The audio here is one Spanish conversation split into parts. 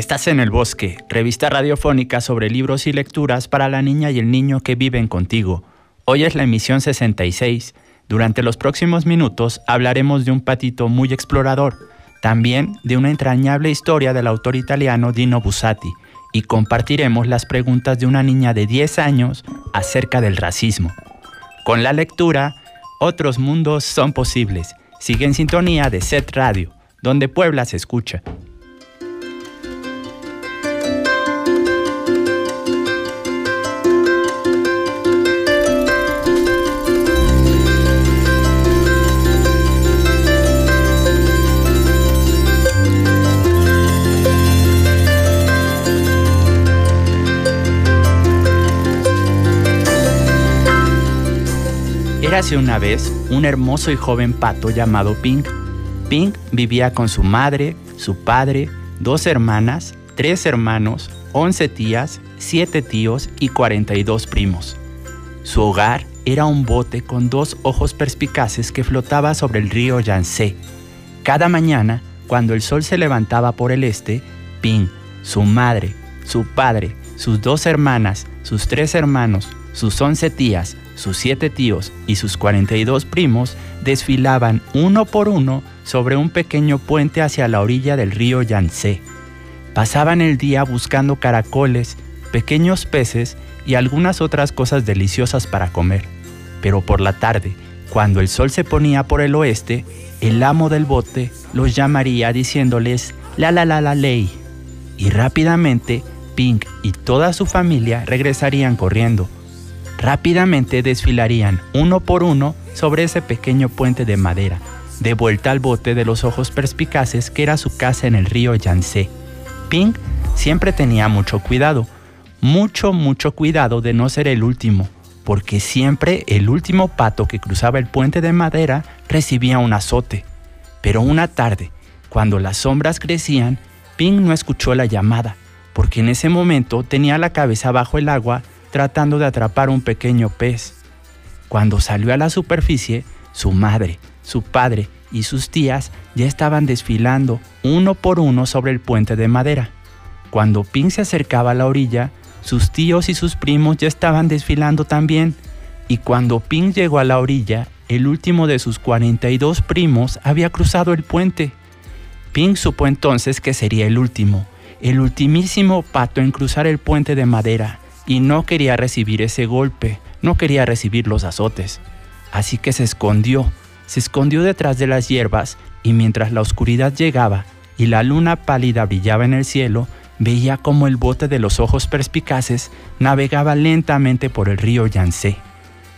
Estás en El Bosque, revista radiofónica sobre libros y lecturas para la niña y el niño que viven contigo. Hoy es la emisión 66. Durante los próximos minutos hablaremos de un patito muy explorador, también de una entrañable historia del autor italiano Dino Bussati, y compartiremos las preguntas de una niña de 10 años acerca del racismo. Con la lectura, otros mundos son posibles. Sigue en sintonía de Set Radio, donde Puebla se escucha. Érase una vez un hermoso y joven pato llamado Pink. Pink vivía con su madre, su padre, dos hermanas, tres hermanos, once tías, siete tíos y 42 primos. Su hogar era un bote con dos ojos perspicaces que flotaba sobre el río Yangtze. Cada mañana, cuando el sol se levantaba por el este, Pink, su madre, su padre, sus dos hermanas, sus tres hermanos, sus once tías, sus siete tíos y sus 42 primos desfilaban uno por uno sobre un pequeño puente hacia la orilla del río Yangtze. Pasaban el día buscando caracoles, pequeños peces y algunas otras cosas deliciosas para comer. Pero por la tarde, cuando el sol se ponía por el oeste, el amo del bote los llamaría diciéndoles la la la la ley. Y rápidamente Pink y toda su familia regresarían corriendo rápidamente desfilarían uno por uno sobre ese pequeño puente de madera, de vuelta al bote de los ojos perspicaces que era su casa en el río Yangtze. Pink siempre tenía mucho cuidado, mucho, mucho cuidado de no ser el último, porque siempre el último pato que cruzaba el puente de madera recibía un azote. Pero una tarde, cuando las sombras crecían, Pink no escuchó la llamada, porque en ese momento tenía la cabeza bajo el agua tratando de atrapar un pequeño pez. Cuando salió a la superficie, su madre, su padre y sus tías ya estaban desfilando uno por uno sobre el puente de madera. Cuando Pin se acercaba a la orilla, sus tíos y sus primos ya estaban desfilando también. Y cuando Pin llegó a la orilla, el último de sus 42 primos había cruzado el puente. Pin supo entonces que sería el último, el ultimísimo pato en cruzar el puente de madera y no quería recibir ese golpe, no quería recibir los azotes. Así que se escondió, se escondió detrás de las hierbas y mientras la oscuridad llegaba y la luna pálida brillaba en el cielo, veía como el bote de los ojos perspicaces navegaba lentamente por el río Yangtze.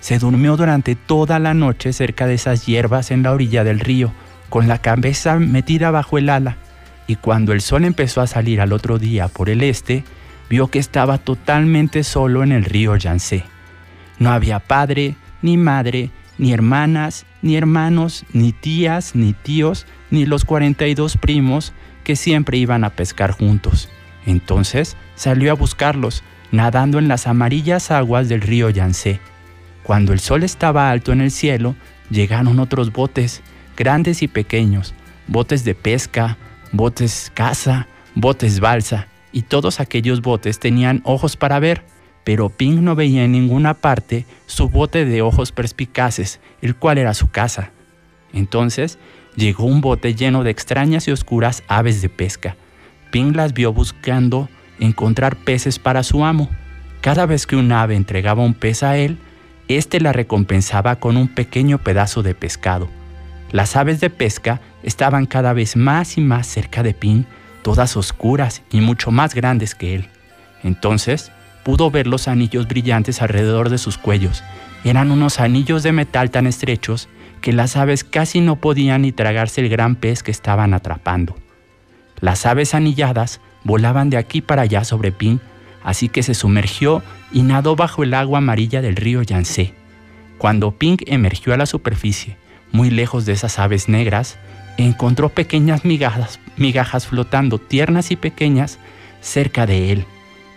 Se durmió durante toda la noche cerca de esas hierbas en la orilla del río, con la cabeza metida bajo el ala, y cuando el sol empezó a salir al otro día por el este, vio que estaba totalmente solo en el río Yangtze. No había padre, ni madre, ni hermanas, ni hermanos, ni tías, ni tíos, ni los 42 primos que siempre iban a pescar juntos. Entonces salió a buscarlos, nadando en las amarillas aguas del río Yangtze. Cuando el sol estaba alto en el cielo, llegaron otros botes, grandes y pequeños, botes de pesca, botes caza, botes balsa, y todos aquellos botes tenían ojos para ver, pero Pink no veía en ninguna parte su bote de ojos perspicaces, el cual era su casa. Entonces llegó un bote lleno de extrañas y oscuras aves de pesca. Pink las vio buscando encontrar peces para su amo. Cada vez que un ave entregaba un pez a él, éste la recompensaba con un pequeño pedazo de pescado. Las aves de pesca estaban cada vez más y más cerca de Pink todas oscuras y mucho más grandes que él. Entonces pudo ver los anillos brillantes alrededor de sus cuellos. Eran unos anillos de metal tan estrechos que las aves casi no podían ni tragarse el gran pez que estaban atrapando. Las aves anilladas volaban de aquí para allá sobre Pin, así que se sumergió y nadó bajo el agua amarilla del río Yangtze. Cuando Pink emergió a la superficie, muy lejos de esas aves negras, encontró pequeñas migajas, migajas flotando tiernas y pequeñas cerca de él.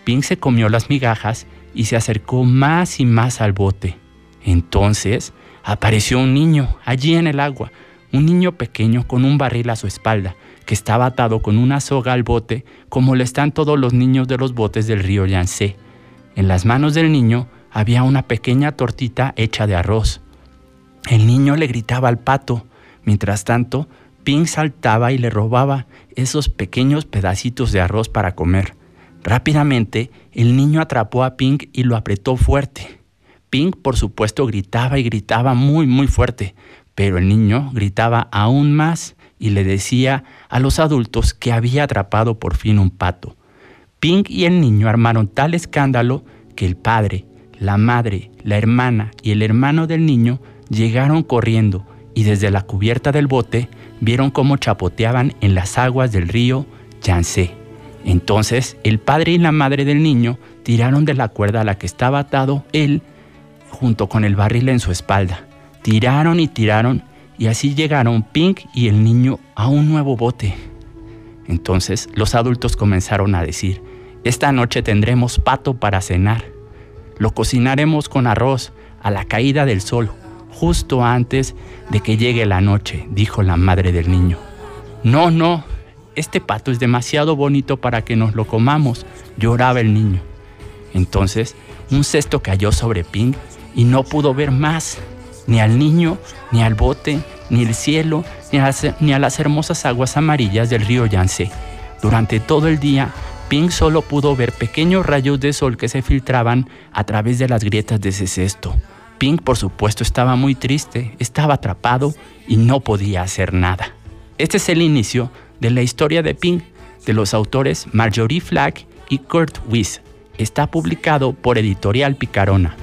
Pink se comió las migajas y se acercó más y más al bote. Entonces apareció un niño allí en el agua, un niño pequeño con un barril a su espalda, que estaba atado con una soga al bote, como lo están todos los niños de los botes del río Yangtze. En las manos del niño había una pequeña tortita hecha de arroz. El niño le gritaba al pato. Mientras tanto, Pink saltaba y le robaba esos pequeños pedacitos de arroz para comer. Rápidamente, el niño atrapó a Pink y lo apretó fuerte. Pink, por supuesto, gritaba y gritaba muy, muy fuerte, pero el niño gritaba aún más y le decía a los adultos que había atrapado por fin un pato. Pink y el niño armaron tal escándalo que el padre, la madre, la hermana y el hermano del niño llegaron corriendo y desde la cubierta del bote vieron cómo chapoteaban en las aguas del río Yangtze. Entonces el padre y la madre del niño tiraron de la cuerda a la que estaba atado él junto con el barril en su espalda. Tiraron y tiraron y así llegaron Pink y el niño a un nuevo bote. Entonces los adultos comenzaron a decir, esta noche tendremos pato para cenar. Lo cocinaremos con arroz a la caída del sol, justo antes de que llegue la noche, dijo la madre del niño. No, no, este pato es demasiado bonito para que nos lo comamos, lloraba el niño. Entonces, un cesto cayó sobre Pink y no pudo ver más ni al niño, ni al bote, ni el cielo, ni a, las, hermosas aguas amarillas del río Yangtze. Durante todo el día, Pink solo pudo ver pequeños rayos de sol que se filtraban a través de las grietas de ese cesto. Pink, por supuesto, estaba muy triste, estaba atrapado y no podía hacer nada. Este es el inicio de la historia de Pink, de los autores Marjorie Flack y Kurt Weiss. Está publicado por Editorial Picarona.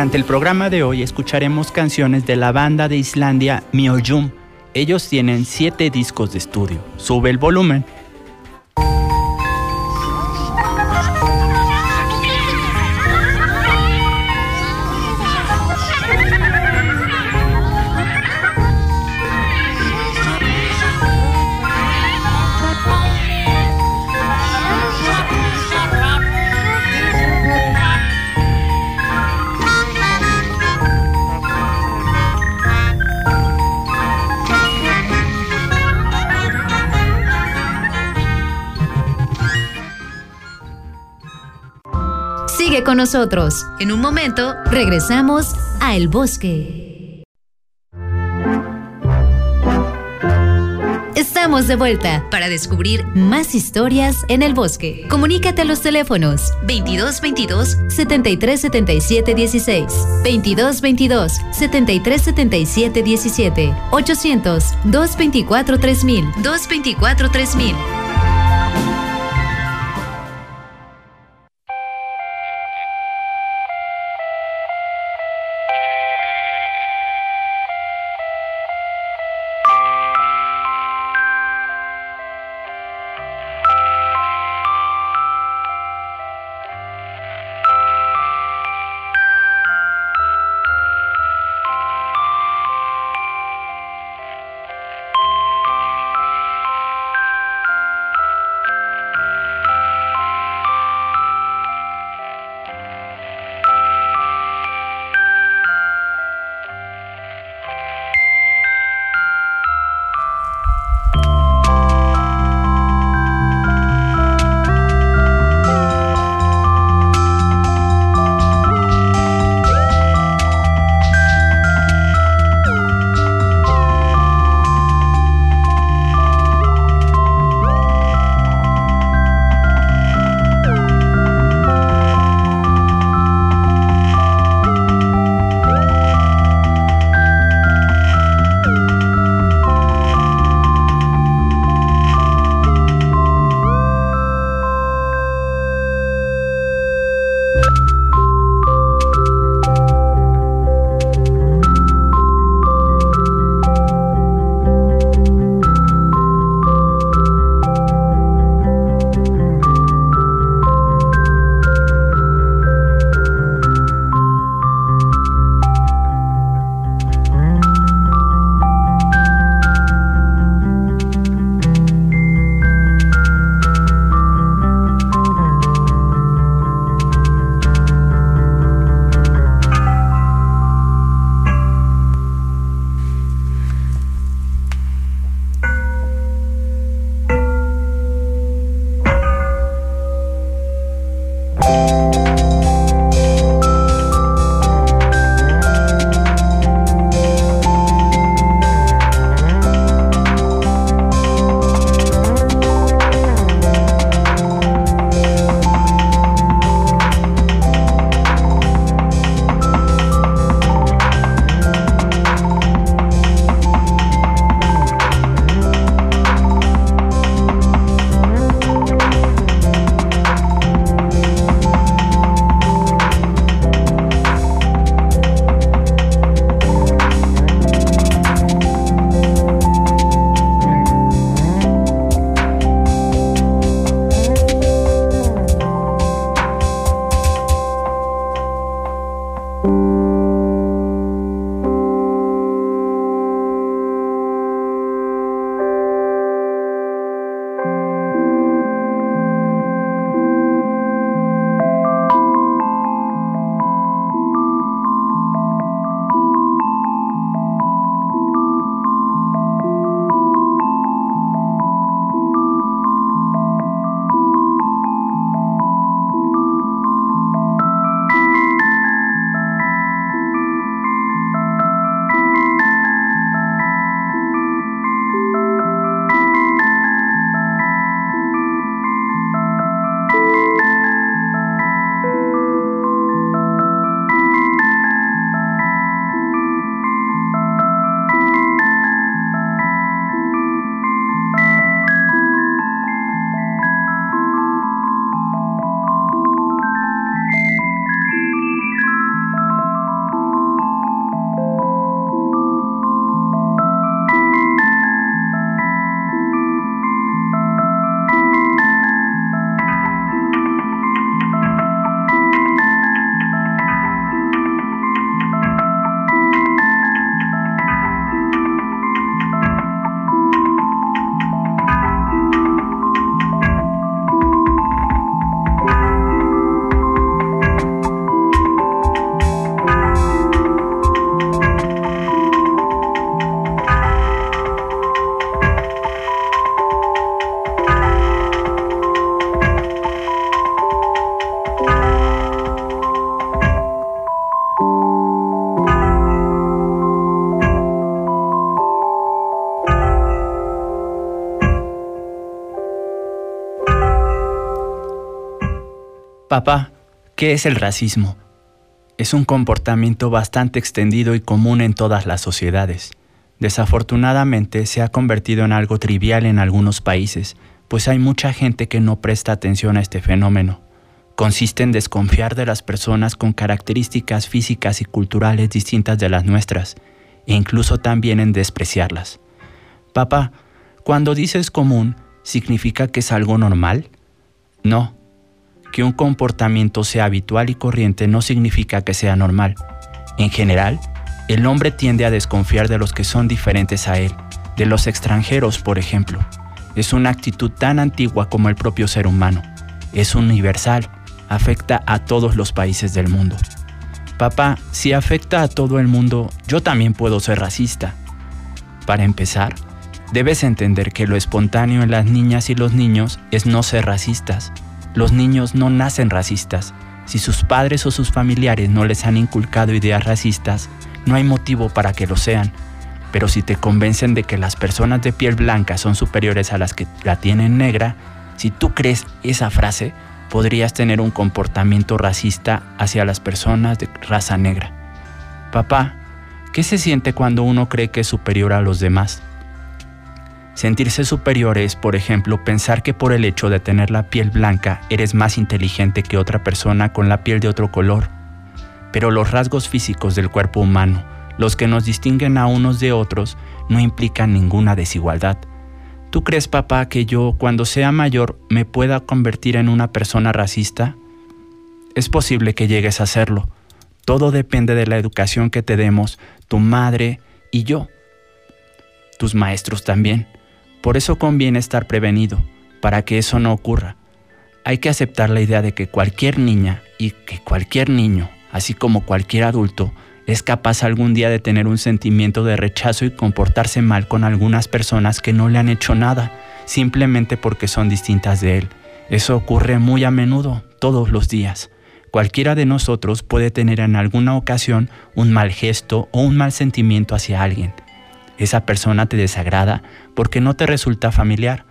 Durante el programa de hoy escucharemos canciones de la banda de Islandia Mjolnir. Ellos tienen siete discos de estudio. Sube el volumen nosotros. En un momento regresamos a El Bosque. estamos de vuelta para descubrir más historias en el bosque. Comunícate a los teléfonos 22 22 73 77 16, 22 22 73 77 17, 800 224 3000, 224 3000. Papá, ¿qué es el racismo? Es un comportamiento bastante extendido y común en todas las sociedades. Desafortunadamente se ha convertido en algo trivial en algunos países, pues hay mucha gente que no presta atención a este fenómeno. Consiste en desconfiar de las personas con características físicas y culturales distintas de las nuestras, e incluso también en despreciarlas. Papá, cuando dices común, ¿significa que es algo normal? No. Que un comportamiento sea habitual y corriente no significa que sea normal. En general, el hombre tiende a desconfiar de los que son diferentes a él, de los extranjeros, por ejemplo. Es una actitud tan antigua como el propio ser humano. Es universal, afecta a todos los países del mundo. Papá, si afecta a todo el mundo, yo también puedo ser racista. Para empezar, debes entender que lo espontáneo en las niñas y los niños es no ser racistas. Los niños no nacen racistas. Si sus padres o sus familiares no les han inculcado ideas racistas, no hay motivo para que lo sean. Pero si te convencen de que las personas de piel blanca son superiores a las que la tienen negra, si tú crees esa frase, podrías tener un comportamiento racista hacia las personas de raza negra. Papá, ¿qué se siente cuando uno cree que es superior a los demás? Sentirse superior es, por ejemplo, pensar que por el hecho de tener la piel blanca eres más inteligente que otra persona con la piel de otro color pero los rasgos físicos del cuerpo humano, los que nos distinguen a unos de otros, no implican ninguna desigualdad. ¿Tú crees, papá, que yo, cuando sea mayor, me pueda convertir en una persona racista? Es posible que llegues a hacerlo. Todo depende de la educación que te demos, tu madre y yo. Tus maestros también. Por eso conviene estar prevenido, para que eso no ocurra. Hay que aceptar la idea de que cualquier niña y que cualquier niño así como cualquier adulto, es capaz algún día de tener un sentimiento de rechazo y comportarse mal con algunas personas que no le han hecho nada, simplemente porque son distintas de él. Eso ocurre muy a menudo, todos los días. Cualquiera de nosotros puede tener en alguna ocasión un mal gesto o un mal sentimiento hacia alguien. Esa persona te desagrada porque no te resulta familiar.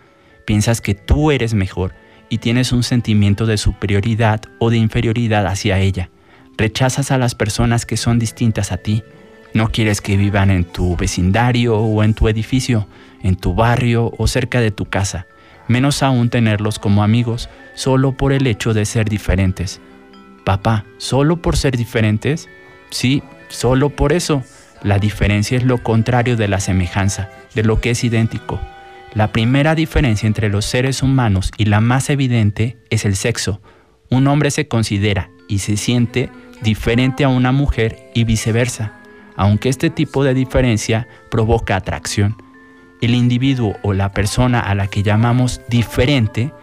Piensas que tú eres mejor y tienes un sentimiento de superioridad o de inferioridad hacia ella. Rechazas a las personas que son distintas a ti. No quieres que vivan en tu vecindario o en tu edificio, en tu barrio o cerca de tu casa. Menos aún tenerlos como amigos, solo por el hecho de ser diferentes. Papá, ¿solo por ser diferentes? Sí, solo por eso. La diferencia es lo contrario de la semejanza, de lo que es idéntico. La primera diferencia entre los seres humanos y la más evidente es el sexo. Un hombre se considera y se siente diferente a una mujer y viceversa, aunque este tipo de diferencia provoca atracción. El individuo o la persona a la que llamamos diferente,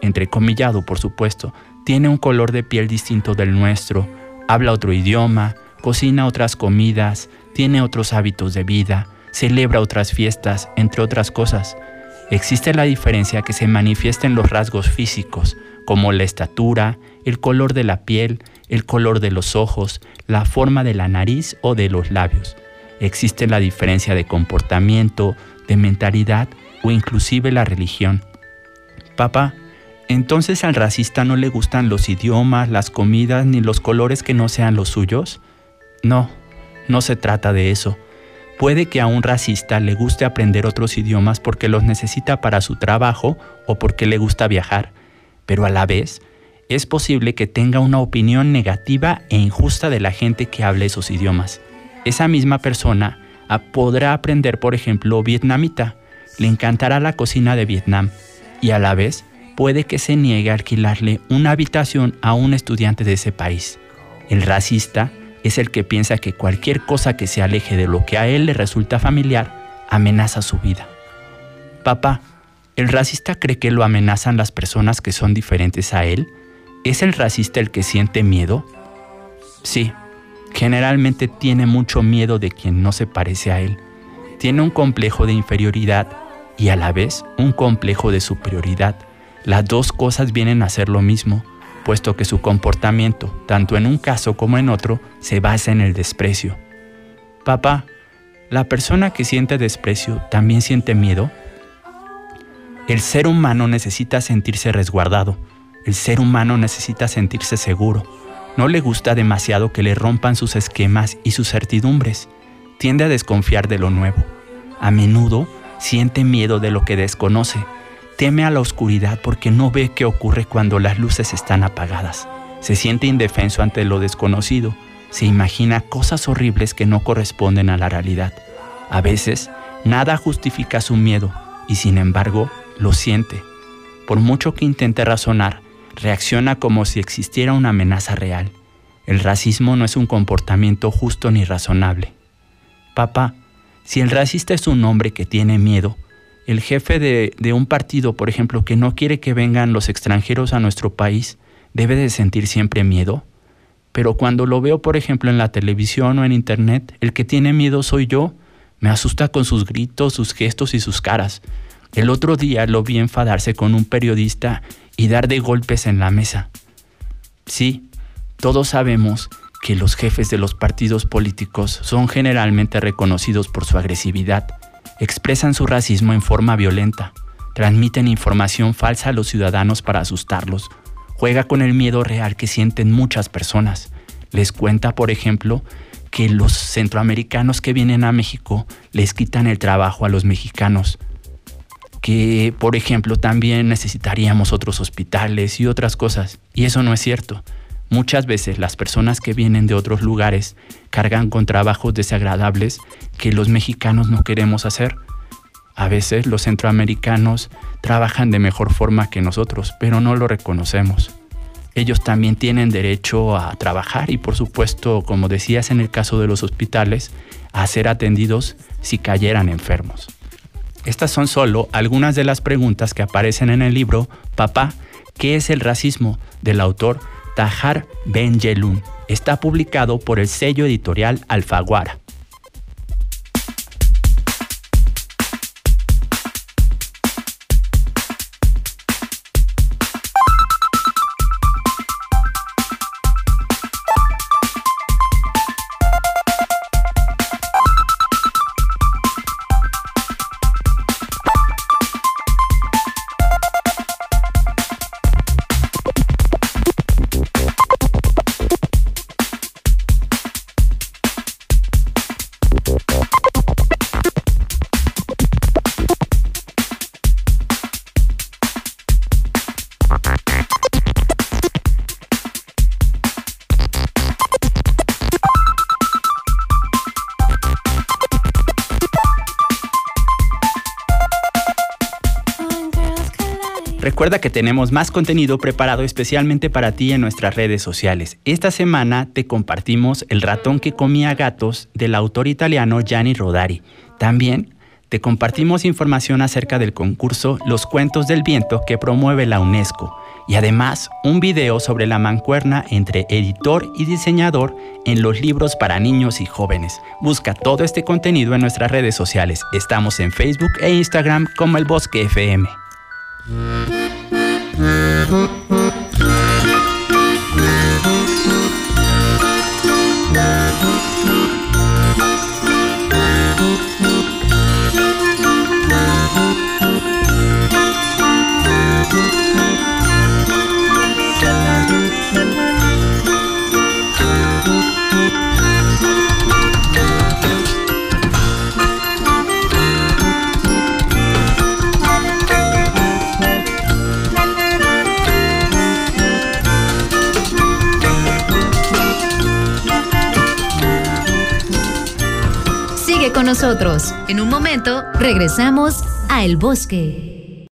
entrecomillado por supuesto, tiene un color de piel distinto del nuestro, habla otro idioma, cocina otras comidas, tiene otros hábitos de vida, celebra otras fiestas, entre otras cosas. Existe la diferencia que se manifiesta en los rasgos físicos, como la estatura, el color de la piel, el color de los ojos, la forma de la nariz o de los labios. Existe la diferencia de comportamiento, de mentalidad o inclusive la religión. Papá, ¿entonces al racista no le gustan los idiomas, las comidas ni los colores que no sean los suyos? No, no se trata de eso. Puede que a un racista le guste aprender otros idiomas porque los necesita para su trabajo o porque le gusta viajar, pero a la vez es posible que tenga una opinión negativa e injusta de la gente que hable esos idiomas. Esa misma persona ah, podrá aprender, por ejemplo, vietnamita, le encantará la cocina de Vietnam y a la vez puede que se niegue a alquilarle una habitación a un estudiante de ese país. El racista es el que piensa que cualquier cosa que se aleje de lo que a él le resulta familiar amenaza su vida. Papá, ¿el racista cree que lo amenazan las personas que son diferentes a él? ¿Es el racista el que siente miedo? Sí, generalmente tiene mucho miedo de quien no se parece a él. Tiene un complejo de inferioridad y a la vez un complejo de superioridad. Las dos cosas vienen a ser lo mismo, puesto que su comportamiento, tanto en un caso como en otro, se basa en el desprecio. Papá, ¿la persona que siente desprecio también siente miedo? El ser humano necesita sentirse resguardado El ser humano necesita sentirse seguro. No le gusta demasiado que le rompan sus esquemas y sus certidumbres. Tiende a desconfiar de lo nuevo. A menudo siente miedo de lo que desconoce. Teme a la oscuridad porque no ve qué ocurre cuando las luces están apagadas. Se siente indefenso ante lo desconocido. Se imagina cosas horribles que no corresponden a la realidad. A veces, nada justifica su miedo y sin embargo, lo siente. Por mucho que intente razonar, reacciona como si existiera una amenaza real. El racismo no es un comportamiento justo ni razonable. Papá, si el racista es un hombre que tiene miedo, el jefe de, un partido, por ejemplo, que no quiere que vengan los extranjeros a nuestro país, debe de sentir siempre miedo. Pero cuando lo veo, por ejemplo, en la televisión o en internet, el que tiene miedo soy yo. Me asusta con sus gritos, sus gestos y sus caras. El otro día lo vi enfadarse con un periodista y dar de golpes en la mesa. Sí, todos sabemos que los jefes de los partidos políticos son generalmente reconocidos por su agresividad, expresan su racismo en forma violenta, transmiten información falsa a los ciudadanos para asustarlos, juega con el miedo real que sienten muchas personas. Les cuenta, por ejemplo, que los centroamericanos que vienen a México les quitan el trabajo a los mexicanos, que, por ejemplo, también necesitaríamos otros hospitales y otras cosas. Y eso no es cierto. Muchas veces las personas que vienen de otros lugares cargan con trabajos desagradables que los mexicanos no queremos hacer. A veces los centroamericanos trabajan de mejor forma que nosotros, pero no lo reconocemos. Ellos también tienen derecho a trabajar y por supuesto, como decías en el caso de los hospitales, a ser atendidos si cayeran enfermos. Estas son solo algunas de las preguntas que aparecen en el libro Papá, ¿qué es el racismo? del autor Tahar Ben Jelun. Está publicado por el sello editorial Alfaguara. Recuerda que tenemos más contenido preparado especialmente para ti en nuestras redes sociales. Esta semana te compartimos El ratón que comía gatos del autor italiano Gianni Rodari. También te compartimos información acerca del concurso Los Cuentos del Viento que promueve la UNESCO y además un video sobre la mancuerna entre editor y diseñador en los libros para niños y jóvenes. Busca todo este contenido en nuestras redes sociales. Estamos en Facebook e Instagram como El Bosque FM. Mm-hmm. En un momento, regresamos a El Bosque.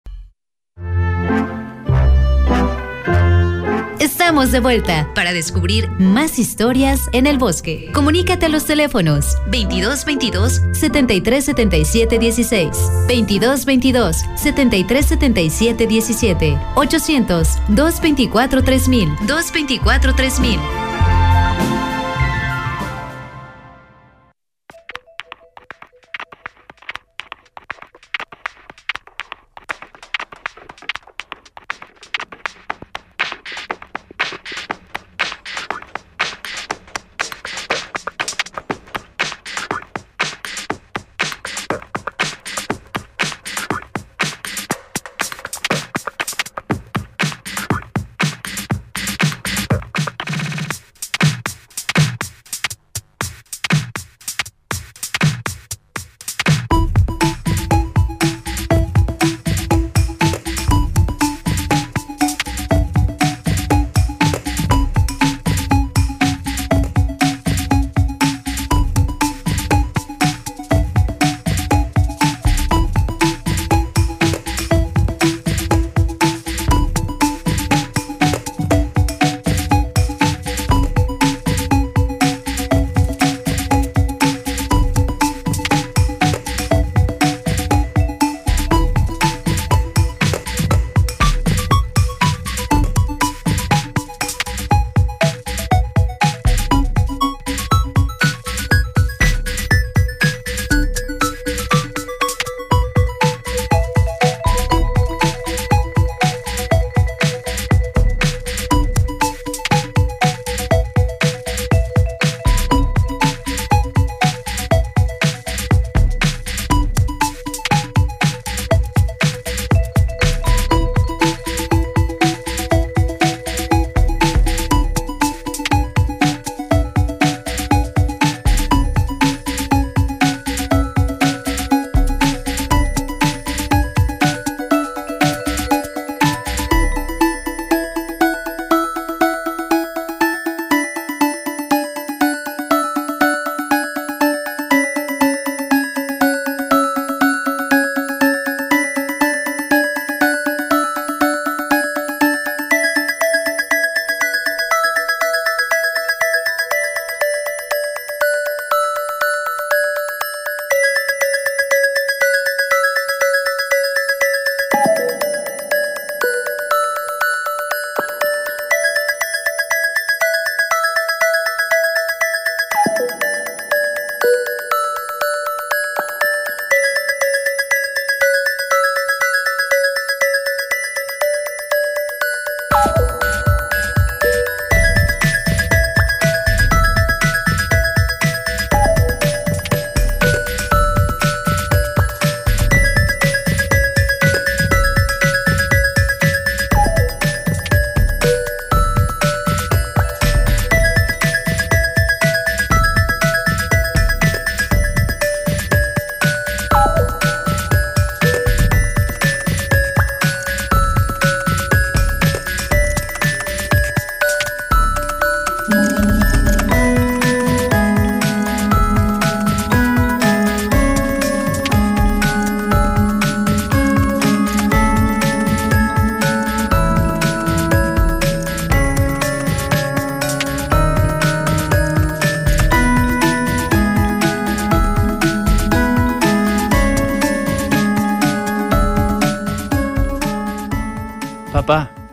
Estamos de vuelta para descubrir más historias en el bosque. Comunícate a los teléfonos 2222 7377 16, 2222 7377 17, 800 224 3000, 224 3000.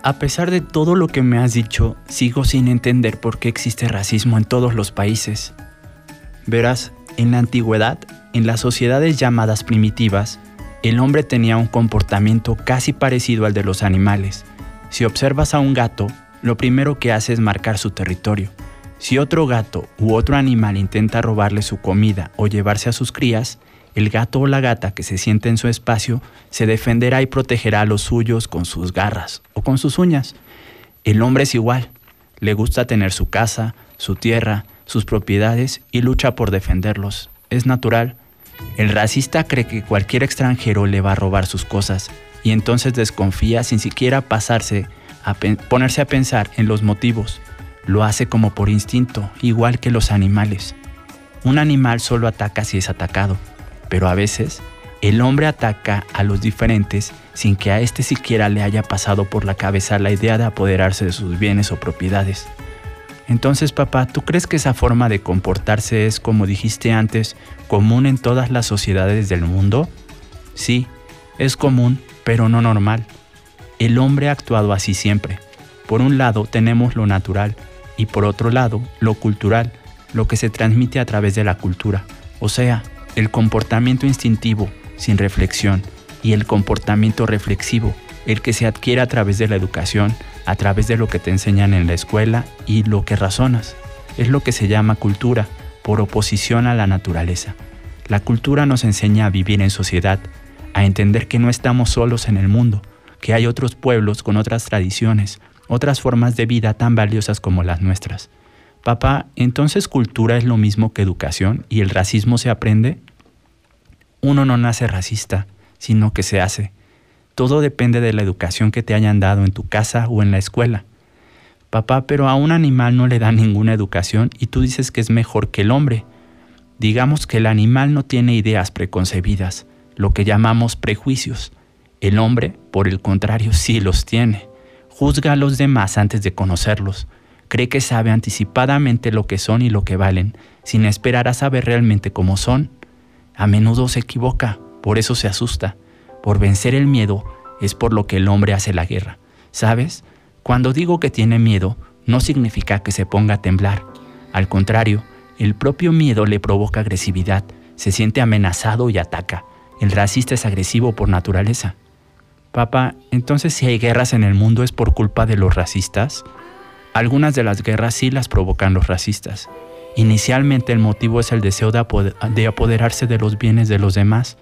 A pesar de todo lo que me has dicho, sigo sin entender por qué existe racismo en todos los países. Verás, en la antigüedad, en las sociedades llamadas primitivas, el hombre tenía un comportamiento casi parecido al de los animales. Si observas a un gato, lo primero que hace es marcar su territorio. Si otro gato u otro animal intenta robarle su comida o llevarse a sus crías, el gato o la gata que se siente en su espacio se defenderá y protegerá a los suyos con sus garras o con sus uñas. El hombre es igual, le gusta tener su casa, su tierra, sus propiedades y lucha por defenderlos. Es natural. El racista cree que cualquier extranjero le va a robar sus cosas y entonces desconfía sin siquiera pasarse a ponerse a pensar en los motivos. Lo hace como por instinto, igual que los animales. Un animal solo ataca si es atacado pero a veces el hombre ataca a los diferentes sin que a éste siquiera le haya pasado por la cabeza la idea de apoderarse de sus bienes o propiedades. Entonces, papá, ¿tú crees que esa forma de comportarse es, como dijiste antes, común en todas las sociedades del mundo? Sí, es común, pero no normal. El hombre ha actuado así siempre. Por un lado tenemos lo natural y por otro lado lo cultural, lo que se transmite a través de la cultura, o sea, el comportamiento instintivo sin reflexión y el comportamiento reflexivo, el que se adquiere a través de la educación, a través de lo que te enseñan en la escuela y lo que razonas. Es lo que se llama cultura, por oposición a la naturaleza. La cultura nos enseña a vivir en sociedad, a entender que no estamos solos en el mundo, que hay otros pueblos con otras tradiciones, otras formas de vida tan valiosas como las nuestras. Papá, entonces cultura es lo mismo que educación y el racismo se aprende? Uno no nace racista, sino que se hace. Todo depende de la educación que te hayan dado en tu casa o en la escuela. Papá, pero a un animal no le da ninguna educación y tú dices que es mejor que el hombre. Digamos que el animal no tiene ideas preconcebidas, lo que llamamos prejuicios. El hombre, por el contrario, sí los tiene. Juzga a los demás antes de conocerlos cree que sabe anticipadamente lo que son y lo que valen, sin esperar a saber realmente cómo son. A menudo se equivoca, por eso se asusta. Por vencer el miedo es por lo que el hombre hace la guerra. ¿Sabes? Cuando digo que tiene miedo, no significa que se ponga a temblar. Al contrario, el propio miedo le provoca agresividad, se siente amenazado y ataca. El racista es agresivo por naturaleza. Papá, entonces si hay guerras en el mundo es por culpa de los racistas? Algunas de las guerras sí las provocan los racistas. Inicialmente el motivo es el deseo de, apoderarse de los bienes de los demás.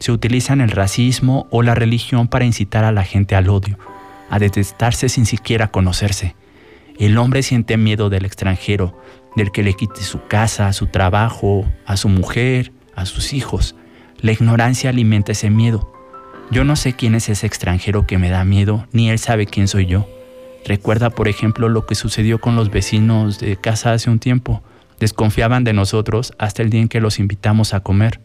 Se utilizan el racismo o la religión para incitar a la gente al odio, a detestarse sin siquiera conocerse. El hombre siente miedo del extranjero, del que le quite su casa, su trabajo, a su mujer, a sus hijos. La ignorancia alimenta ese miedo. Yo no sé quién es ese extranjero que me da miedo, ni él sabe quién soy yo. Recuerda, por ejemplo, lo que sucedió con los vecinos de casa hace un tiempo. Desconfiaban de nosotros hasta el día en que los invitamos a comer.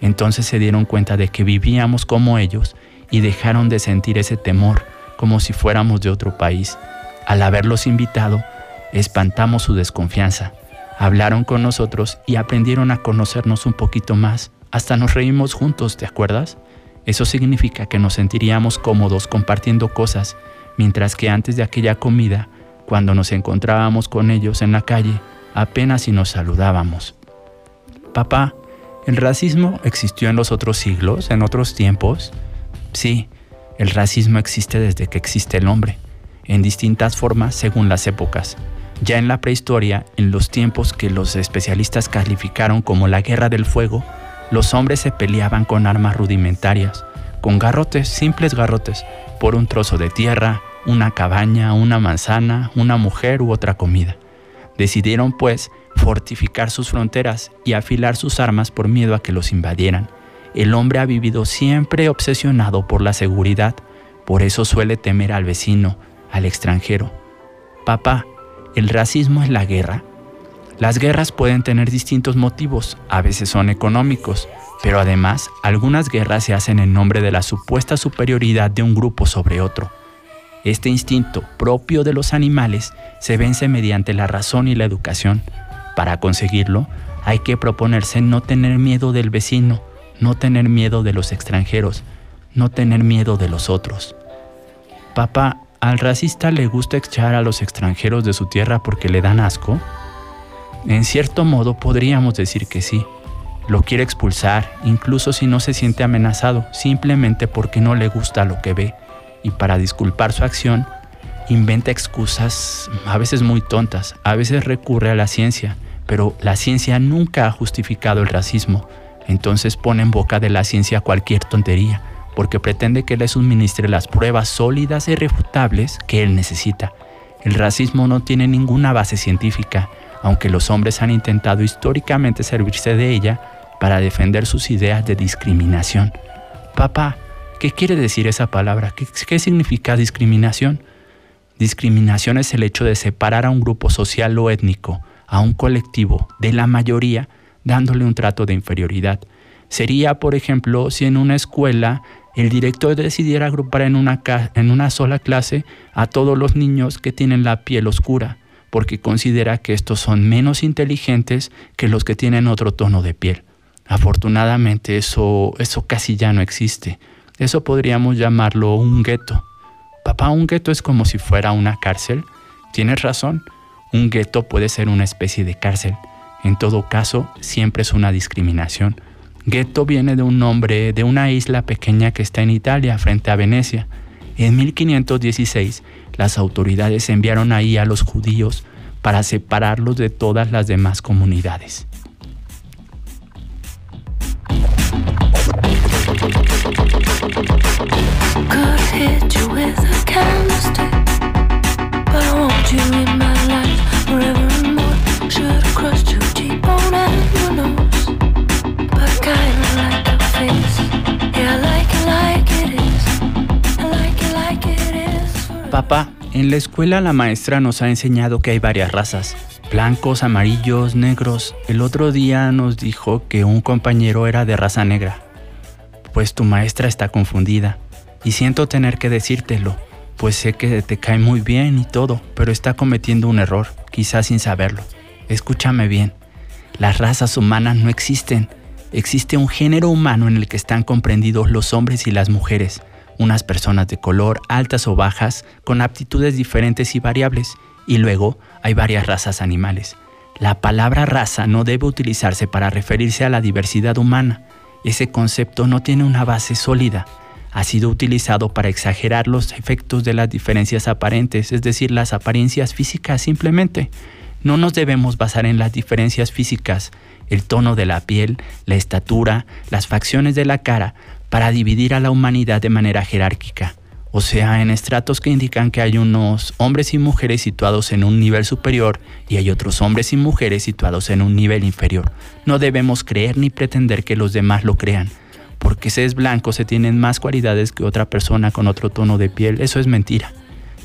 Entonces se dieron cuenta de que vivíamos como ellos y dejaron de sentir ese temor como si fuéramos de otro país. Al haberlos invitado, espantamos su desconfianza. Hablaron con nosotros y aprendieron a conocernos un poquito más. Hasta nos reímos juntos, ¿te acuerdas? Eso significa que nos sentiríamos cómodos compartiendo cosas mientras que antes de aquella comida, cuando nos encontrábamos con ellos en la calle, apenas si nos saludábamos. Papá, ¿el racismo existió en los otros siglos, en otros tiempos? Sí, el racismo existe desde que existe el hombre, en distintas formas según las épocas. Ya en la prehistoria, en los tiempos que los especialistas calificaron como la guerra del fuego, los hombres se peleaban con armas rudimentarias, con garrotes, simples garrotes, por un trozo de tierra, una cabaña, una manzana, una mujer u otra comida. Decidieron, pues, fortificar sus fronteras y afilar sus armas por miedo a que los invadieran. El hombre ha vivido siempre obsesionado por la seguridad, por eso suele temer al vecino, al extranjero. Papá, ¿el racismo es la guerra? Las guerras pueden tener distintos motivos, a veces son económicos, pero además, algunas guerras se hacen en nombre de la supuesta superioridad de un grupo sobre otro. Este instinto propio de los animales se vence mediante la razón y la educación. Para conseguirlo, hay que proponerse no tener miedo del vecino, no tener miedo de los extranjeros, no tener miedo de los otros. Papá, ¿al racista le gusta echar a los extranjeros de su tierra porque le dan asco? En cierto modo podríamos decir que sí. Lo quiere expulsar, incluso si no se siente amenazado, simplemente porque no le gusta lo que ve. Y para disculpar su acción, inventa excusas a veces muy tontas, a veces recurre a la ciencia, pero la ciencia nunca ha justificado el racismo. Entonces pone en boca de la ciencia cualquier tontería, porque pretende que le suministre las pruebas sólidas e irrefutables que él necesita. El racismo no tiene ninguna base científica, aunque los hombres han intentado históricamente servirse de ella para defender sus ideas de discriminación. Papá, ¿qué quiere decir esa palabra? ¿Qué, significa discriminación? Discriminación es el hecho de separar a un grupo social o étnico, a un colectivo, de la mayoría, dándole un trato de inferioridad. Sería, por ejemplo, si en una escuela el director decidiera agrupar en una, en una sola clase a todos los niños que tienen la piel oscura, porque considera que estos son menos inteligentes que los que tienen otro tono de piel. Afortunadamente eso, eso casi ya no existe. Eso podríamos llamarlo un gueto. Papá, un gueto es como si fuera una cárcel. Tienes razón, un gueto puede ser una especie de cárcel. En todo caso, siempre es una discriminación. Gueto viene de un nombre de una isla pequeña que está en Italia frente a Venecia. En 1516, las autoridades enviaron ahí a los judíos para separarlos de todas las demás comunidades. Papá, en la escuela la maestra nos ha enseñado que hay varias razas, blancos, amarillos, negros. El otro día nos dijo que un compañero era de raza negra. Pues tu maestra está confundida y siento tener que decírtelo, pues sé que te cae muy bien y todo, pero está cometiendo un error, quizás sin saberlo. Escúchame bien, las razas humanas no existen. Existe un género humano en el que están comprendidos los hombres y las mujeres unas personas de color, altas o bajas, con aptitudes diferentes y variables, y luego hay varias razas animales. La palabra raza no debe utilizarse para referirse a la diversidad humana. Ese concepto no tiene una base sólida. Ha sido utilizado para exagerar los efectos de las diferencias aparentes, es decir, las apariencias físicas simplemente. No nos debemos basar en las diferencias físicas, el tono de la piel, la estatura, las facciones de la cara, para dividir a la humanidad de manera jerárquica, o sea, en estratos que indican que hay unos hombres y mujeres situados en un nivel superior y hay otros hombres y mujeres situados en un nivel inferior. No debemos creer ni pretender que los demás lo crean, porque si es blanco se tienen más cualidades que otra persona con otro tono de piel, eso es mentira.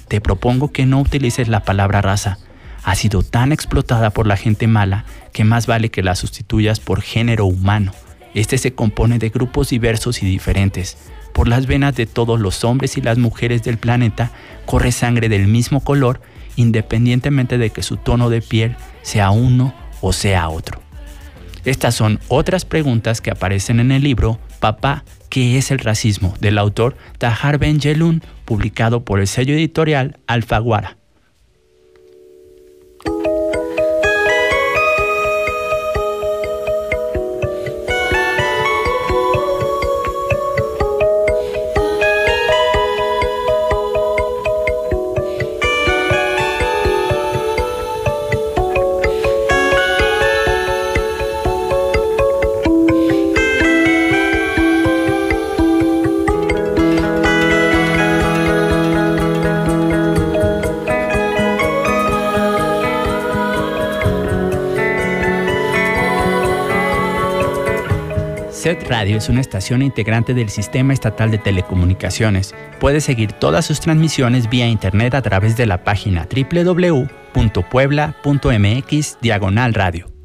Te propongo que no utilices la palabra raza. Ha sido tan explotada por la gente mala que más vale que la sustituyas por género humano este se compone de grupos diversos y diferentes. Por las venas de todos los hombres y las mujeres del planeta corre sangre del mismo color, independientemente de que su tono de piel sea uno o sea otro. Estas son otras preguntas que aparecen en el libro Papá, ¿qué es el racismo? del autor Tahar Ben Jelun, publicado por el sello editorial Alfaguara. Radio es una estación integrante del Sistema Estatal de Telecomunicaciones. Puede seguir todas sus transmisiones vía internet a través de la página www.puebla.mx diagonal radio.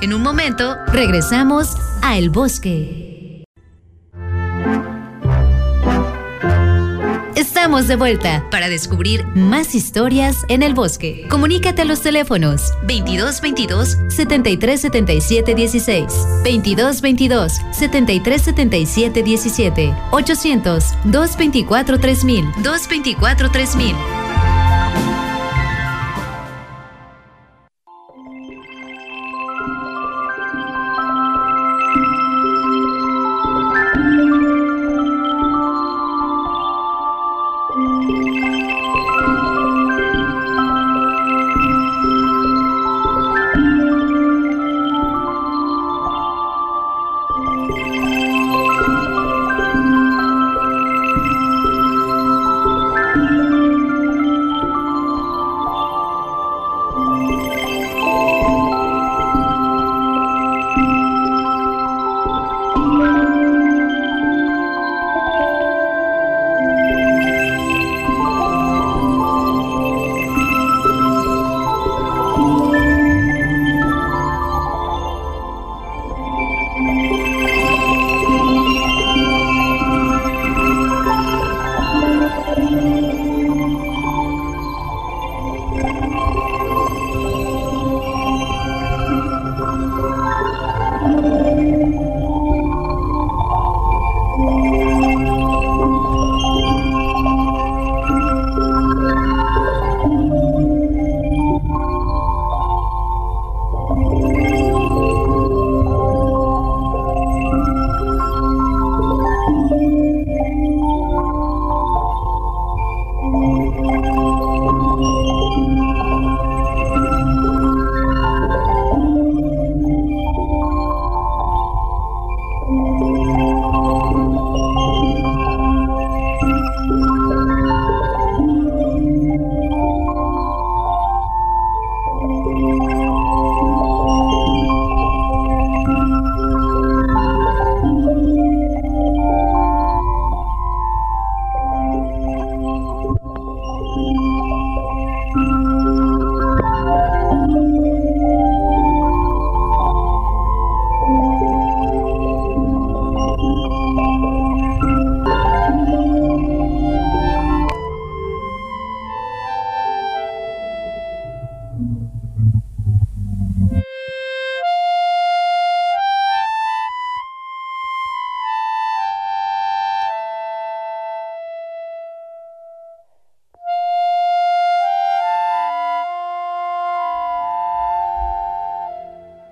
En un momento, regresamos a El Bosque. Estamos de vuelta para descubrir más historias en el bosque. Comunícate a los teléfonos 2222 7377 16, 2222 7377 17, 800 224 3000, 224 3000.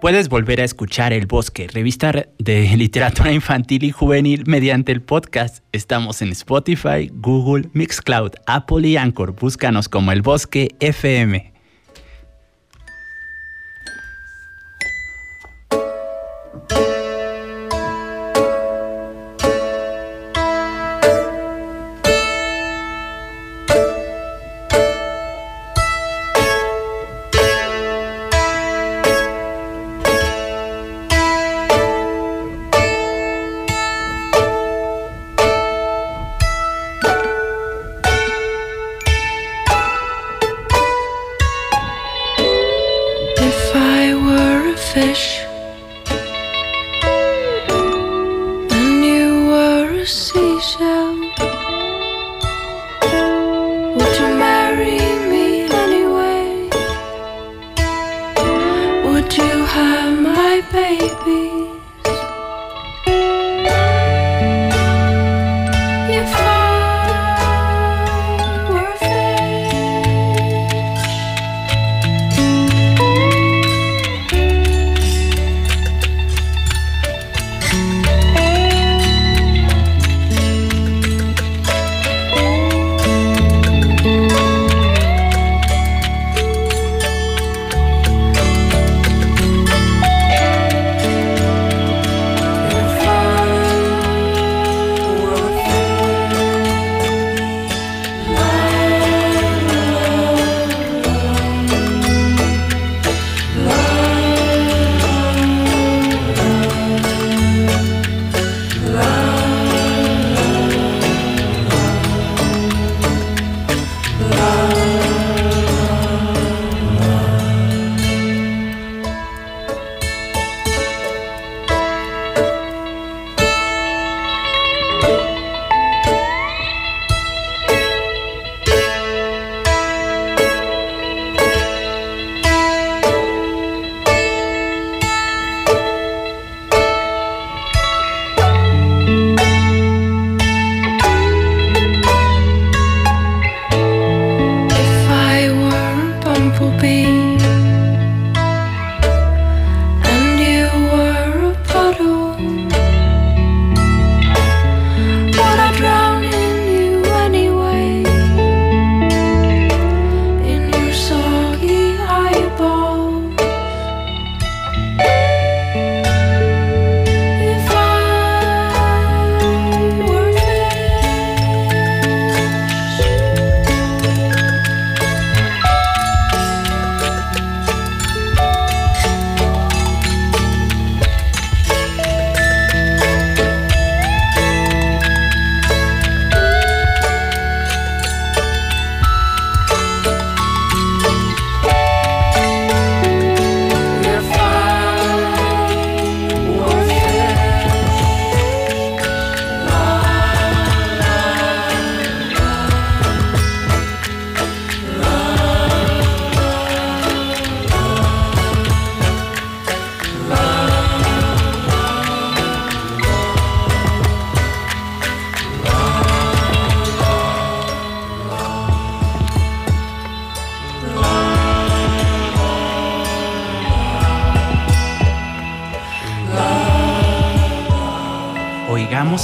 Puedes volver a escuchar El Bosque, revista de literatura infantil y juvenil mediante el podcast. Estamos en Spotify, Google, Mixcloud, Apple y Anchor. Búscanos como El Bosque FM.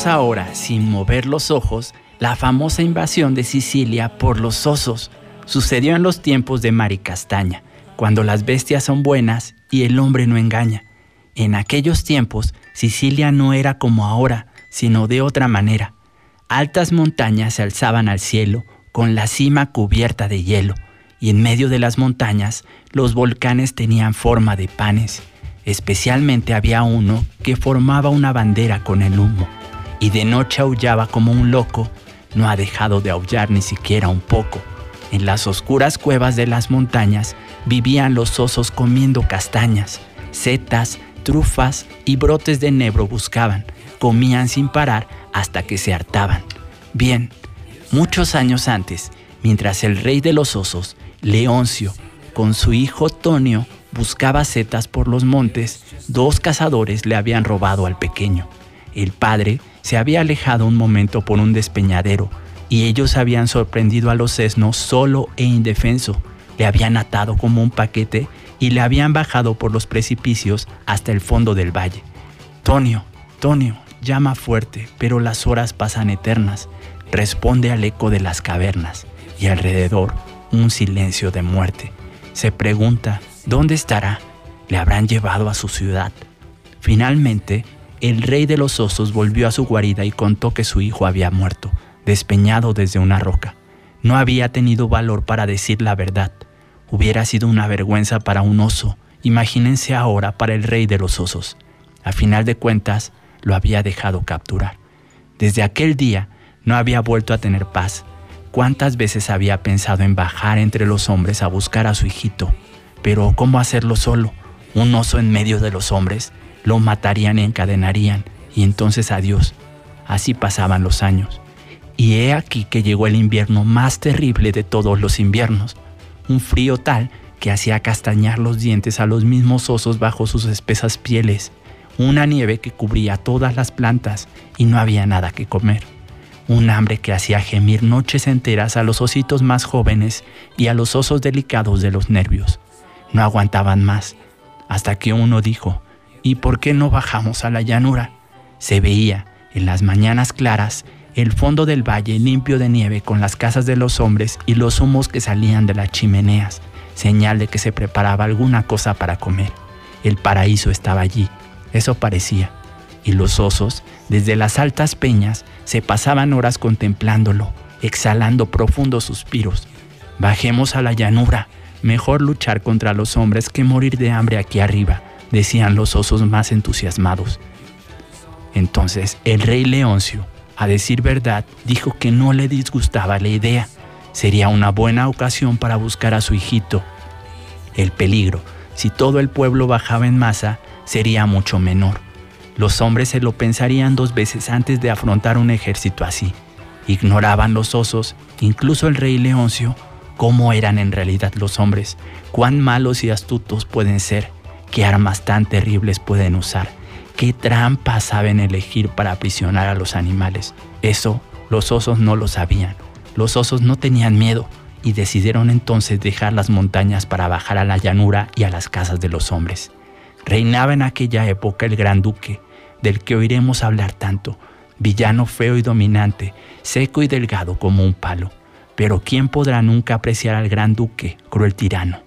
Ahora, sin mover los ojos, la famosa invasión de Sicilia por los osos. Sucedió en los tiempos de Maricastaña, cuando las bestias son buenas y el hombre no engaña. En aquellos tiempos, Sicilia no era como ahora, sino de otra manera. Altas montañas se alzaban al cielo, con la cima cubierta de hielo, y en medio de las montañas los volcanes tenían forma de panes. Especialmente había uno que formaba una bandera con el humo, y de noche aullaba como un loco, no ha dejado de aullar ni siquiera un poco. En las oscuras cuevas de las montañas vivían los osos comiendo castañas, setas, trufas y brotes de nebro buscaban, comían sin parar hasta que se hartaban. Bien, muchos años antes, mientras el rey de los osos, Leoncio, con su hijo Tonio, buscaba setas por los montes, dos cazadores le habían robado al pequeño. El padre se había alejado un momento por un despeñadero y ellos habían sorprendido a los sesnos solo e indefenso. Le habían atado como un paquete y le habían bajado por los precipicios hasta el fondo del valle. Tonio, Tonio, llama fuerte, pero las horas pasan eternas. Responde al eco de las cavernas y alrededor un silencio de muerte. Se pregunta, ¿dónde estará? ¿Le habrán llevado a su ciudad? Finalmente, el rey de los osos volvió a su guarida y contó que su hijo había muerto, despeñado desde una roca. No había tenido valor para decir la verdad. Hubiera sido una vergüenza para un oso. Imagínense ahora para el rey de los osos. A final de cuentas, lo había dejado capturar. Desde aquel día no había vuelto a tener paz. ¿Cuántas veces había pensado en bajar entre los hombres a buscar a su hijito? Pero ¿cómo hacerlo solo? Un oso en medio de los hombres lo matarían y encadenarían, y entonces adiós. Así pasaban los años. Y he aquí que llegó el invierno más terrible de todos los inviernos, un frío tal que hacía castañar los dientes a los mismos osos bajo sus espesas pieles, una nieve que cubría todas las plantas y no había nada que comer, un hambre que hacía gemir noches enteras a los ositos más jóvenes y a los osos delicados de los nervios. No aguantaban más, hasta que uno dijo, ¿Y por qué no bajamos a la llanura? Se veía, en las mañanas claras, el fondo del valle limpio de nieve con las casas de los hombres y los humos que salían de las chimeneas, señal de que se preparaba alguna cosa para comer. El paraíso estaba allí, eso parecía, y los osos, desde las altas peñas, se pasaban horas contemplándolo, exhalando profundos suspiros. Bajemos a la llanura, mejor luchar contra los hombres que morir de hambre aquí arriba decían los osos más entusiasmados. Entonces el rey Leoncio, a decir verdad, dijo que no le disgustaba la idea. Sería una buena ocasión para buscar a su hijito. El peligro, si todo el pueblo bajaba en masa, sería mucho menor. Los hombres se lo pensarían dos veces antes de afrontar un ejército así. Ignoraban los osos, incluso el rey Leoncio, cómo eran en realidad los hombres, cuán malos y astutos pueden ser qué armas tan terribles pueden usar, qué trampas saben elegir para aprisionar a los animales. Eso los osos no lo sabían. Los osos no tenían miedo y decidieron entonces dejar las montañas para bajar a la llanura y a las casas de los hombres. Reinaba en aquella época el gran duque, del que oiremos hablar tanto, villano feo y dominante, seco y delgado como un palo. Pero ¿quién podrá nunca apreciar al gran duque, cruel tirano?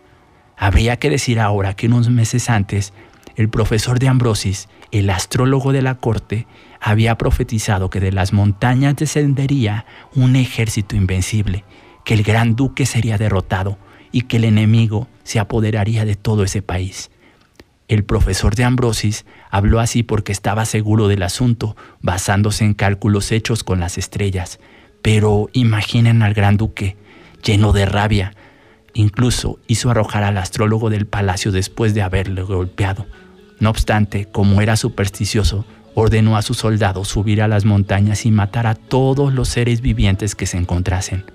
Habría que decir ahora que unos meses antes, el profesor de Ambrosis, el astrólogo de la corte, había profetizado que de las montañas descendería un ejército invencible, que el gran duque sería derrotado y que el enemigo se apoderaría de todo ese país. El profesor de Ambrosis habló así porque estaba seguro del asunto, basándose en cálculos hechos con las estrellas. Pero imaginen al gran duque, lleno de rabia, Incluso hizo arrojar al astrólogo del palacio después de haberle golpeado. No obstante, como era supersticioso, ordenó a sus soldados subir a las montañas y matar a todos los seres vivientes que se encontrasen.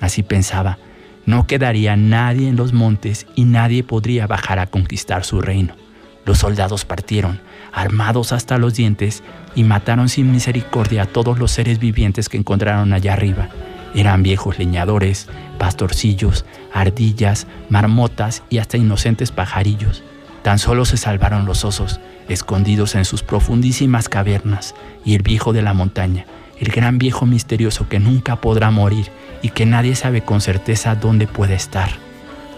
Así pensaba, no quedaría nadie en los montes y nadie podría bajar a conquistar su reino. Los soldados partieron, armados hasta los dientes, y mataron sin misericordia a todos los seres vivientes que encontraron allá arriba. Eran viejos leñadores, pastorcillos, ardillas, marmotas y hasta inocentes pajarillos. Tan solo se salvaron los osos, escondidos en sus profundísimas cavernas, y el viejo de la montaña, el gran viejo misterioso que nunca podrá morir y que nadie sabe con certeza dónde puede estar.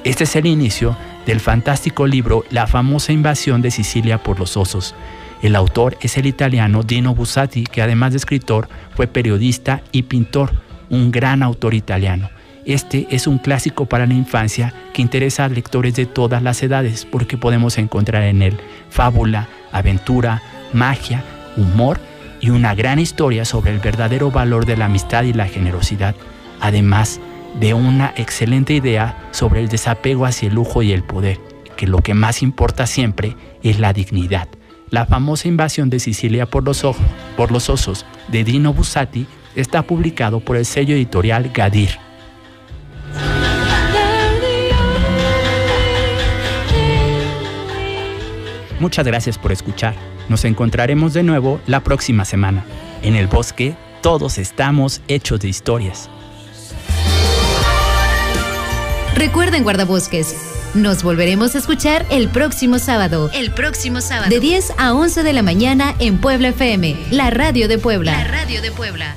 Este es el inicio del fantástico libro La famosa invasión de Sicilia por los osos. El autor es el italiano Dino Bussati, que además de escritor fue periodista y pintor, un gran autor italiano. Este es un clásico para la infancia que interesa a lectores de todas las edades porque podemos encontrar en él fábula, aventura, magia, humor y una gran historia sobre el verdadero valor de la amistad y la generosidad, además de una excelente idea sobre el desapego hacia el lujo y el poder, que lo que más importa siempre es la dignidad. La famosa invasión de Sicilia por los, ojos, por los osos de Dino Bussati está publicado por el sello editorial Gadir. Muchas gracias por escuchar. Nos encontraremos de nuevo la próxima semana. En el bosque todos estamos hechos de historias. Recuerden guardabosques. Nos volveremos a escuchar el próximo sábado. El próximo sábado. De 10 a 11 de la mañana en Puebla FM, la radio de Puebla. La radio de Puebla.